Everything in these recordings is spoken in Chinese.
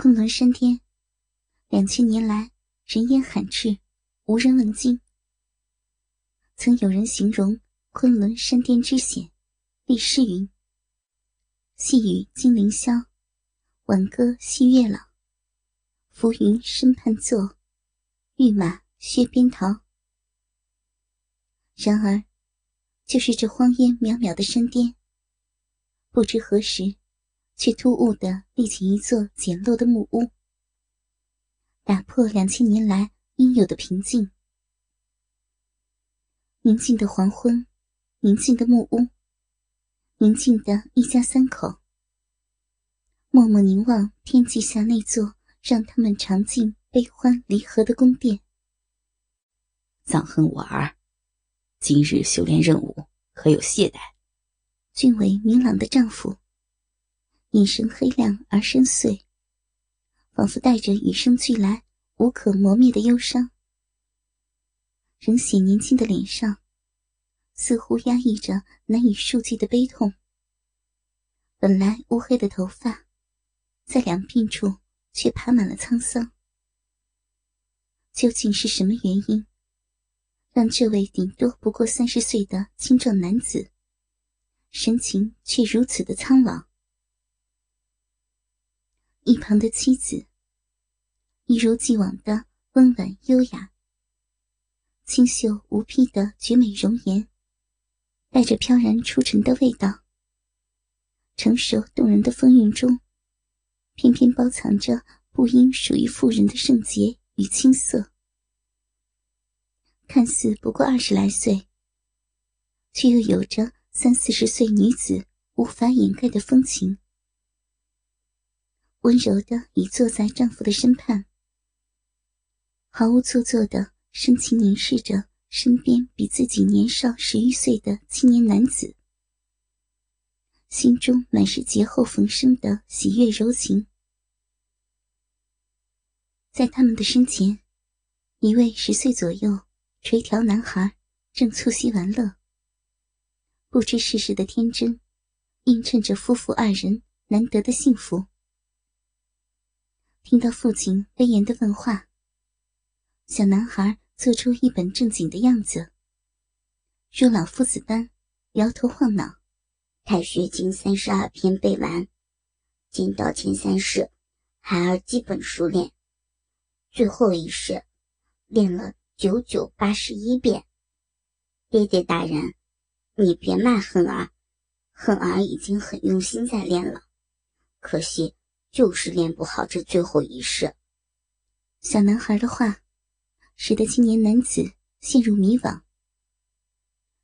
昆仑山巅，两千年来人烟罕至，无人问津。曾有人形容昆仑山巅之险，立诗云：“细雨金陵霄，挽歌西月老。浮云深畔坐，玉马靴边逃。”然而，就是这荒烟渺渺的山巅，不知何时，却突兀地立起一座简陋的木屋，打破两千年来应有的平静。宁静的黄昏，宁静的木屋，宁静的一家三口，默默凝望天际下那座让他们尝尽悲欢离合的宫殿。藏恨我儿。今日修炼任务，可有懈怠？俊伟明朗的丈夫，眼神黑亮而深邃，仿佛带着与生俱来、无可磨灭的忧伤。仍显年轻的脸上，似乎压抑着难以数计的悲痛。本来乌黑的头发，在两鬓处却爬满了沧桑。究竟是什么原因？让这位顶多不过三十岁的青壮男子，神情却如此的苍老。一旁的妻子，一如既往的温婉优雅，清秀无匹的绝美容颜，带着飘然出尘的味道。成熟动人的风韵中，偏偏包藏着不应属于妇人的圣洁与青涩。看似不过二十来岁，却又有着三四十岁女子无法掩盖的风情。温柔的倚坐在丈夫的身畔，毫无做作的深情凝视着身边比自己年少十余岁的青年男子，心中满是劫后逢生的喜悦柔情。在他们的身前，一位十岁左右。垂髫男孩正促膝玩乐，不知世事的天真，映衬着夫妇二人难得的幸福。听到父亲威严的问话，小男孩做出一本正经的样子，如老夫子般摇头晃脑。太学经三十二篇背完，剑道前三式，孩儿基本熟练，最后一式练了。九九八十一遍，爹爹大人，你别骂恨儿，恨儿已经很用心在练了，可惜就是练不好这最后一式。小男孩的话，使得青年男子陷入迷惘。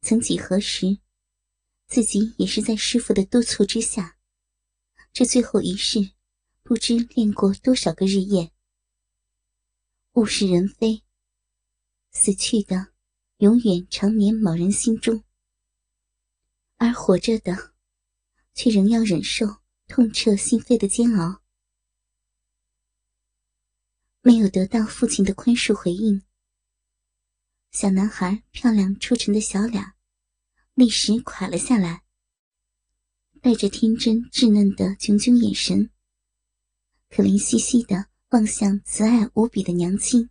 曾几何时，自己也是在师傅的督促之下，这最后一式，不知练过多少个日夜。物是人非。死去的，永远长眠某人心中；而活着的，却仍要忍受痛彻心扉的煎熬。没有得到父亲的宽恕回应，小男孩漂亮出尘的小脸，立时垮了下来，带着天真稚嫩的炯炯眼神，可怜兮兮的望向慈爱无比的娘亲。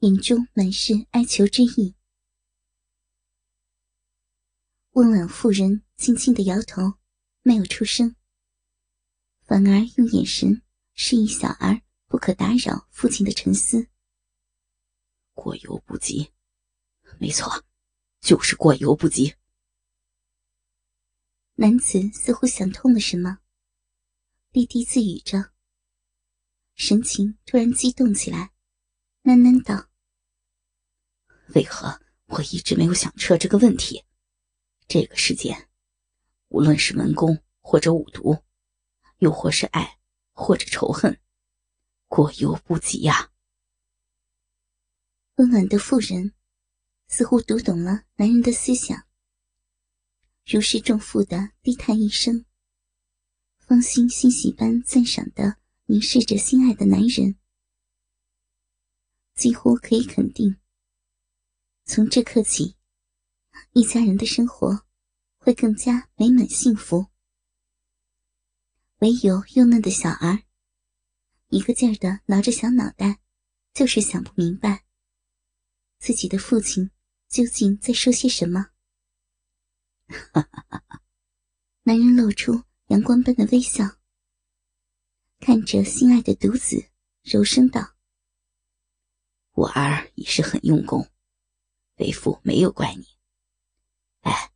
眼中满是哀求之意。温婉妇人轻轻的摇头，没有出声，反而用眼神示意小儿不可打扰父亲的沉思。过犹不及，没错，就是过犹不及。男子似乎想通了什么，低低自语着，神情突然激动起来，喃喃道。为何我一直没有想彻这个问题？这个世间，无论是文功或者武毒，又或是爱或者仇恨，过犹不及呀。温婉的妇人似乎读懂了男人的思想，如释重负的低叹一声，芳心欣喜般赞赏的凝视着心爱的男人，几乎可以肯定。从这刻起，一家人的生活会更加美满幸福。唯有幼嫩的小儿一个劲儿的挠着小脑袋，就是想不明白，自己的父亲究竟在说些什么。男人露出阳光般的微笑，看着心爱的独子，柔声道：“我儿已是很用功，为父没有怪你。哎，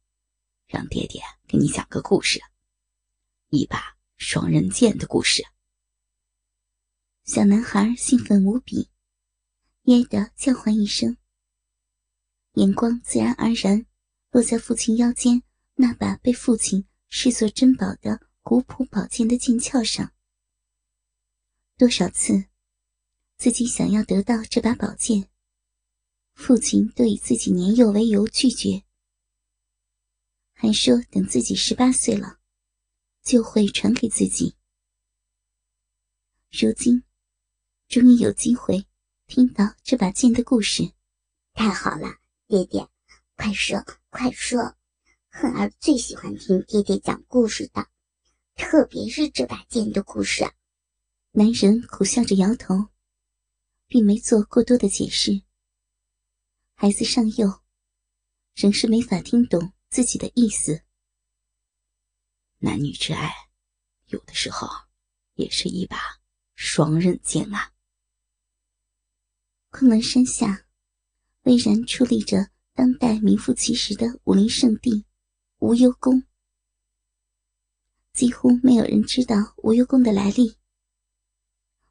让爹爹给你讲个故事，一把双刃剑的故事。”小男孩兴奋无比，噎得叫唤一声，眼光自然而然落在父亲腰间那把被父亲视作珍宝的古朴宝剑的剑鞘上。多少次，自己想要得到这把宝剑，父亲都以自己年幼为由拒绝，还说等自己十八岁了，就会传给自己。如今。终于有机会听到这把剑的故事，太好了！爹爹，快说快说！恨儿最喜欢听爹爹讲故事的，特别是这把剑的故事。男人苦笑着摇头，并没做过多的解释。孩子尚幼，仍是没法听懂自己的意思。男女之爱，有的时候也是一把双刃剑啊。昆仑山下，巍然矗立着当代名副其实的武林圣地——无忧宫。几乎没有人知道无忧宫的来历。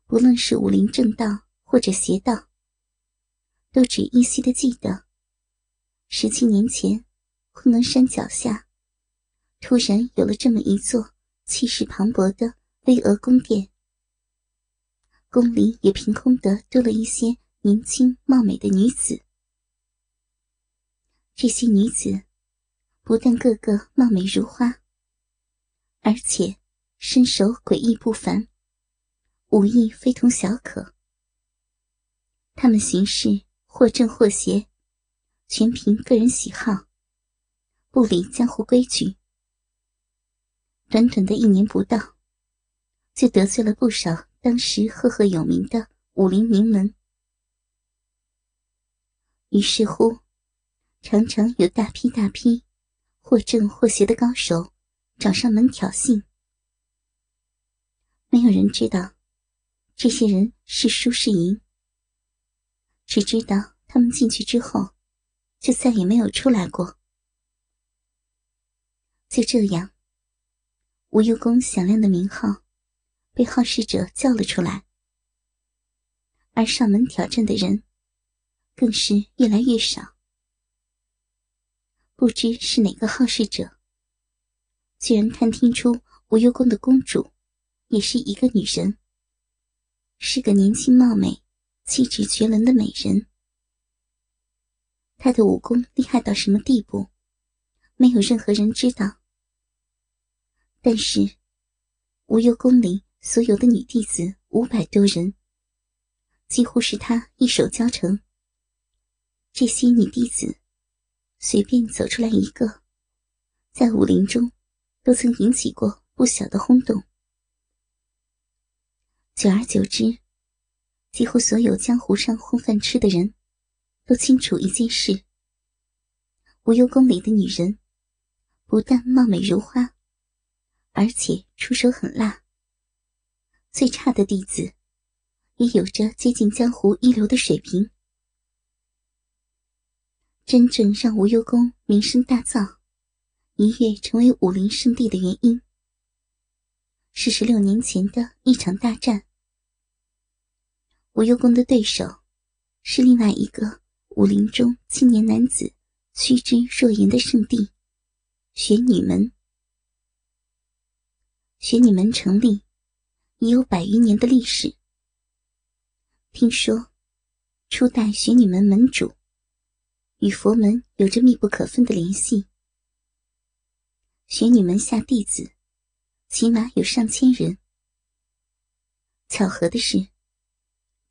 不论是武林正道或者邪道，都只依稀的记得，十七年前，昆仑山脚下，突然有了这么一座气势磅礴的巍峨宫殿。宫里也凭空的多了一些。年轻貌美的女子，这些女子不但个个貌美如花，而且身手诡异不凡，武艺非同小可。她们行事或正或邪，全凭个人喜好，不理江湖规矩。短短的一年不到，就得罪了不少当时赫赫有名的武林名门。于是乎，常常有大批大批或正或邪的高手找上门挑衅。没有人知道这些人是输是赢，只知道他们进去之后就再也没有出来过。就这样，无忧宫响亮的名号被好事者叫了出来，而上门挑战的人。更是越来越少。不知是哪个好事者，居然探听出无忧宫的公主也是一个女人，是个年轻貌美、气质绝伦的美人。她的武功厉害到什么地步，没有任何人知道。但是，无忧宫里所有的女弟子五百多人，几乎是她一手教成。这些女弟子，随便走出来一个，在武林中都曾引起过不小的轰动。久而久之，几乎所有江湖上混饭吃的人，都清楚一件事：无忧宫里的女人，不但貌美如花，而且出手狠辣。最差的弟子，也有着接近江湖一流的水平。真正让无忧宫名声大噪，一跃成为武林圣地的原因，是十六年前的一场大战。无忧宫的对手是另外一个武林中青年男子趋之若鹜的圣地——玄女门。玄女门成立已有百余年的历史。听说，初代玄女门门主。与佛门有着密不可分的联系。玄女门下弟子，起码有上千人。巧合的是，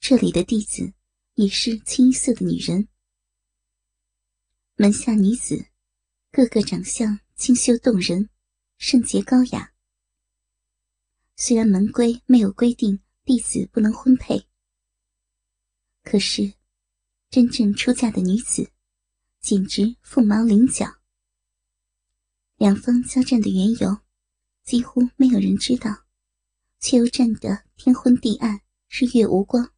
这里的弟子也是清一色的女人。门下女子，个个长相清秀动人，圣洁高雅。虽然门规没有规定弟子不能婚配。可是，真正出嫁的女子，简直凤毛麟角。两方交战的缘由，几乎没有人知道，却又战得天昏地暗，日月无光。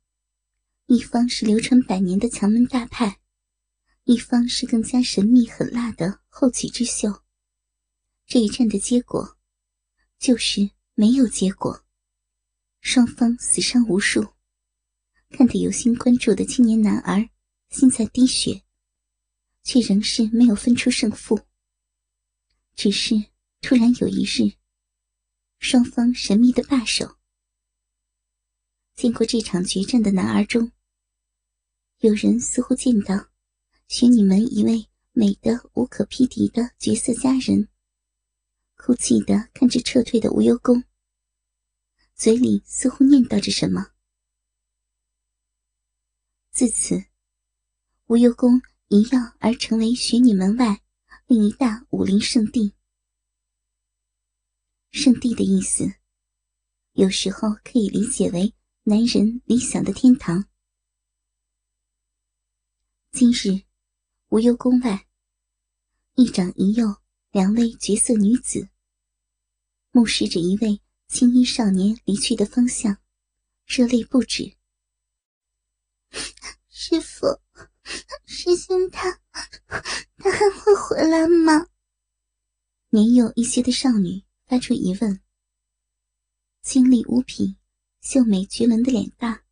一方是流传百年的强门大派，一方是更加神秘狠辣的后起之秀。这一战的结果，就是没有结果，双方死伤无数。看得有心关注的青年男儿心在滴血，却仍是没有分出胜负。只是突然有一日，双方神秘的罢手。见过这场决战的男儿中，有人似乎见到玄女门一位美得无可匹敌的绝色佳人，哭泣的看着撤退的无忧宫，嘴里似乎念叨着什么。自此，无忧宫一跃而成为玄女门外另一大武林圣地。圣地的意思，有时候可以理解为男人理想的天堂。今日，无忧宫外，一长一幼两位绝色女子，目视着一位青衣少年离去的方向，热泪不止。师傅，师兄他，他还会回来吗？年幼一些的少女发出疑问。清丽无比、秀美绝伦的脸大，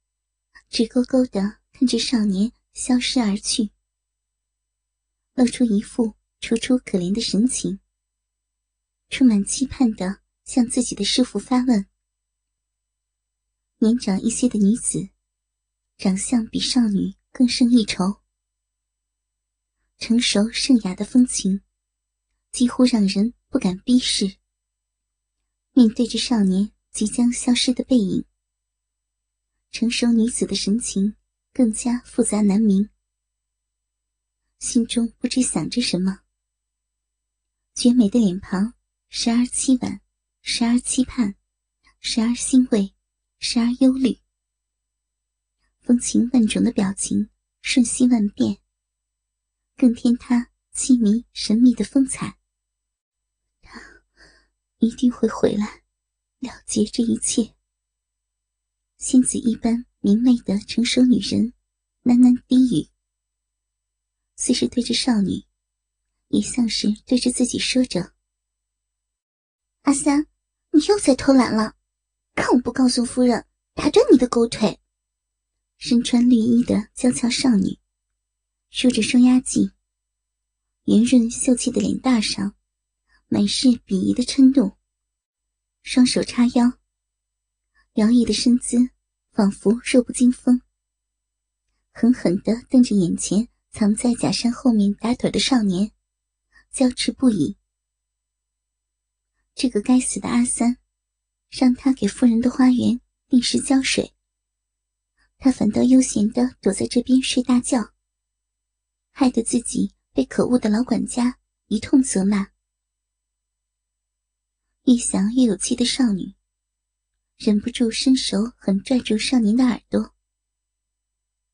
直勾勾的看着少年消失而去，露出一副楚楚可怜的神情，充满期盼的向自己的师傅发问。年长一些的女子。长相比少女更胜一筹，成熟圣雅的风情，几乎让人不敢逼视。面对着少年即将消失的背影，成熟女子的神情更加复杂难明，心中不知想着什么。绝美的脸庞，时而凄婉，时而期盼，时而欣慰，时而忧虑。风情万种的表情，瞬息万变，更添他凄迷神秘的风采。他一定会回来，了结这一切。仙子一般明媚的成熟女人，喃喃低语，虽是对着少女，也像是对着自己说着：“阿三，你又在偷懒了，看我不告诉夫人，打断你的狗腿！”身穿绿衣的娇俏少女，梳着双压髻，圆润秀气的脸蛋上满是鄙夷的嗔怒。双手叉腰，摇曳的身姿仿佛弱不禁风，狠狠地瞪着眼前藏在假山后面打盹的少年，娇斥不已。这个该死的阿三，让他给夫人的花园定时浇水。他反倒悠闲的躲在这边睡大觉，害得自己被可恶的老管家一通责骂。越想越有气的少女，忍不住伸手狠拽住少年的耳朵，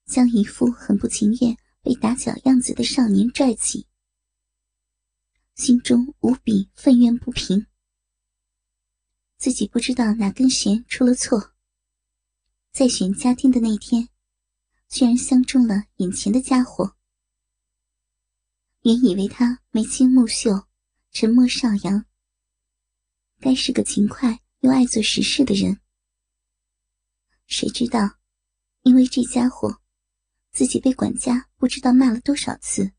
将一副很不情愿被打搅样子的少年拽起，心中无比愤怨不平。自己不知道哪根弦出了错。在选家丁的那天，居然相中了眼前的家伙。原以为他眉清目秀、沉默少阳，该是个勤快又爱做实事的人。谁知道，因为这家伙，自己被管家不知道骂了多少次。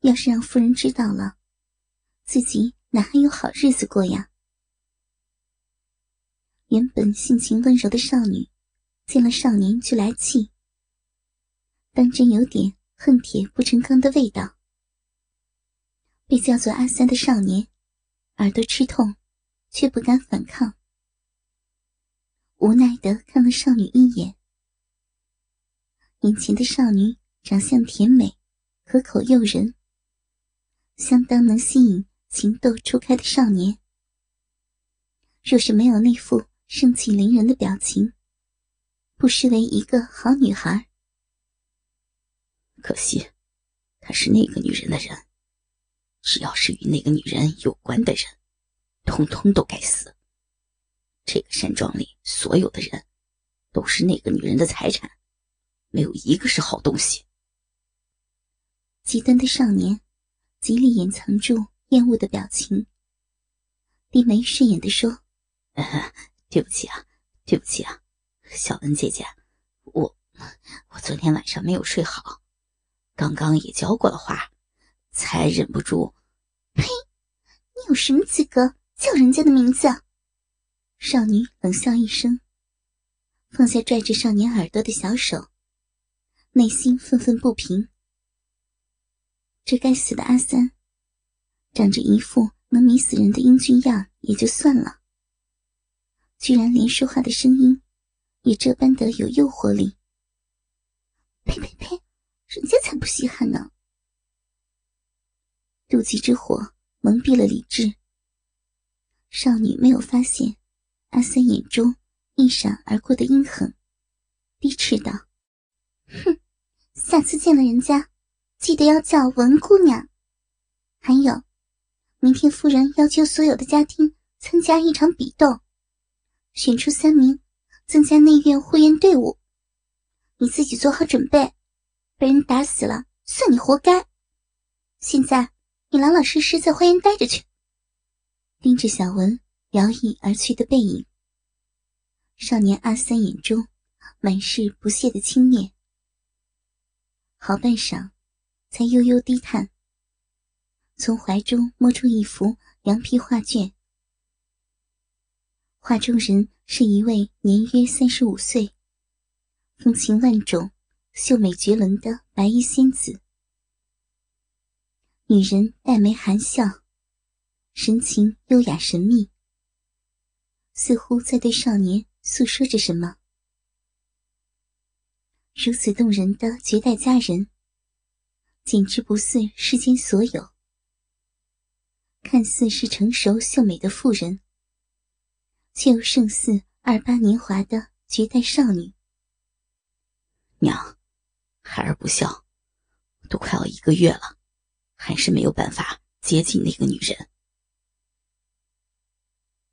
要是让夫人知道了，自己哪还有好日子过呀？原本性情温柔的少女，见了少年就来气，当真有点恨铁不成钢的味道。被叫做阿三的少年，耳朵吃痛，却不敢反抗，无奈的看了少女一眼。眼前的少女长相甜美，可口诱人，相当能吸引情窦初开的少年。若是没有那副。盛气凌人的表情，不失为一个好女孩。可惜，他是那个女人的人。只要是与那个女人有关的人，通通都该死。这个山庄里所有的人，都是那个女人的财产，没有一个是好东西。极端的少年，极力掩藏住厌恶的表情，低眉顺眼的说：“ 对不起啊，对不起啊，小文姐姐，我我昨天晚上没有睡好，刚刚也浇过了花，才忍不住。”呸！你有什么资格叫人家的名字？少女冷笑一声，放下拽着少年耳朵的小手，内心愤愤不平。这该死的阿三，长着一副能迷死人的英俊样也就算了，居然连说话的声音也这般的有诱惑力。呸呸呸！人家才不稀罕呢！妒忌之火蒙蔽了理智。少女没有发现阿三眼中一闪而过的阴狠，低斥道：“哼，下次见了人家，记得要叫文姑娘。还有，明天夫人要求所有的家丁参加一场比斗，选出三名，增加内院护院队伍。你自己做好准备，被人打死了算你活该。现在。”你老老实实在花园待着去。盯着小文摇曳而去的背影，少年阿三眼中满是不屑的轻蔑。好半晌，才悠悠低叹，从怀中摸出一幅羊皮画卷。画中人是一位年约三十五岁、风情万种、秀美绝伦的白衣仙子。女人黛眉含笑，神情优雅神秘，似乎在对少年诉说着什么。如此动人的绝代佳人，简直不似世间所有。看似是成熟秀美的妇人，却又胜似二八年华的绝代少女。娘，孩儿不孝，都快要一个月了。还是没有办法接近那个女人。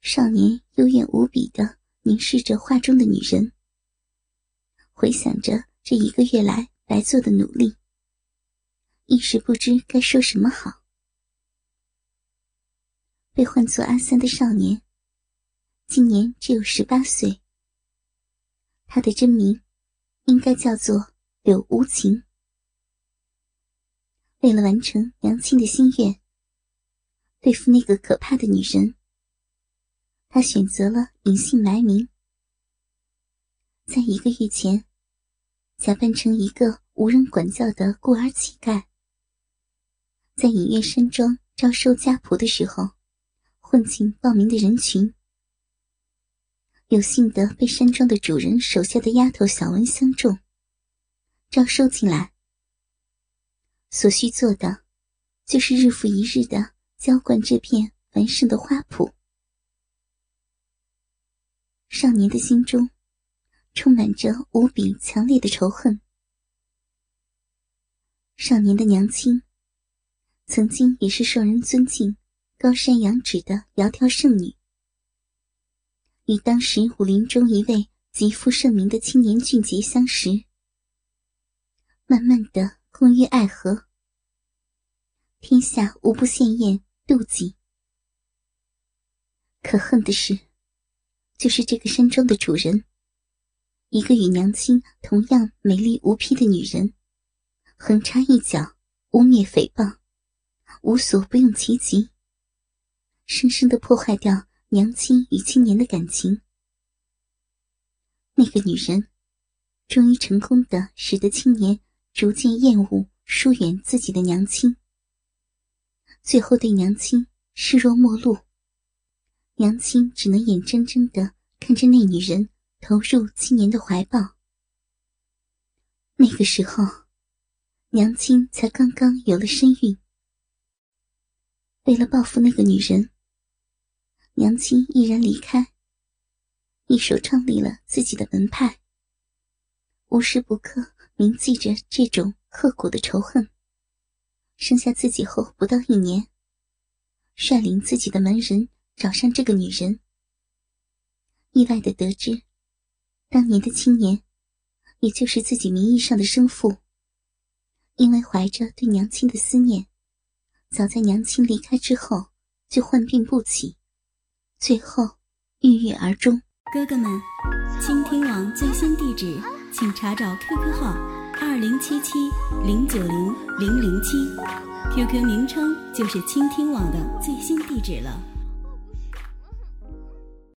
少年幽怨无比的凝视着画中的女人，回想着这一个月来白做的努力，一时不知该说什么好。被唤作阿三的少年，今年只有十八岁。他的真名应该叫做柳无情。为了完成娘亲的心愿，对付那个可怕的女人，他选择了隐姓埋名。在一个月前，假扮成一个无人管教的孤儿乞丐，在隐月山庄招收家仆的时候，混进报名的人群，有幸的被山庄的主人手下的丫头小文相中，招收进来。所需做的，就是日复一日的浇灌这片繁盛的花圃。少年的心中，充满着无比强烈的仇恨。少年的娘亲，曾经也是受人尊敬、高山仰止的窈窕圣女，与当时武林中一位极负盛名的青年俊杰相识，慢慢的。共浴爱河，天下无不羡艳妒忌。可恨的是，就是这个山庄的主人，一个与娘亲同样美丽无匹的女人，横插一脚，污蔑诽谤，无所不用其极，生生的破坏掉娘亲与青年的感情。那个女人，终于成功的使得青年。逐渐厌恶、疏远自己的娘亲，最后对娘亲视若陌路。娘亲只能眼睁睁的看着那女人投入青年的怀抱。那个时候，娘亲才刚刚有了身孕。为了报复那个女人，娘亲毅然离开，一手创立了自己的门派，无时不刻铭记着这种刻骨的仇恨。生下自己后不到一年，率领自己的门人找上这个女人，意外的得知，当年的青年，也就是自己名义上的生父，因为怀着对娘亲的思念，早在娘亲离开之后就患病不起，最后郁郁而终。哥哥们，倾听网最新地址，请查找 QQ 号二零七七零九零零零七，QQ 名称就是倾听网的最新地址了。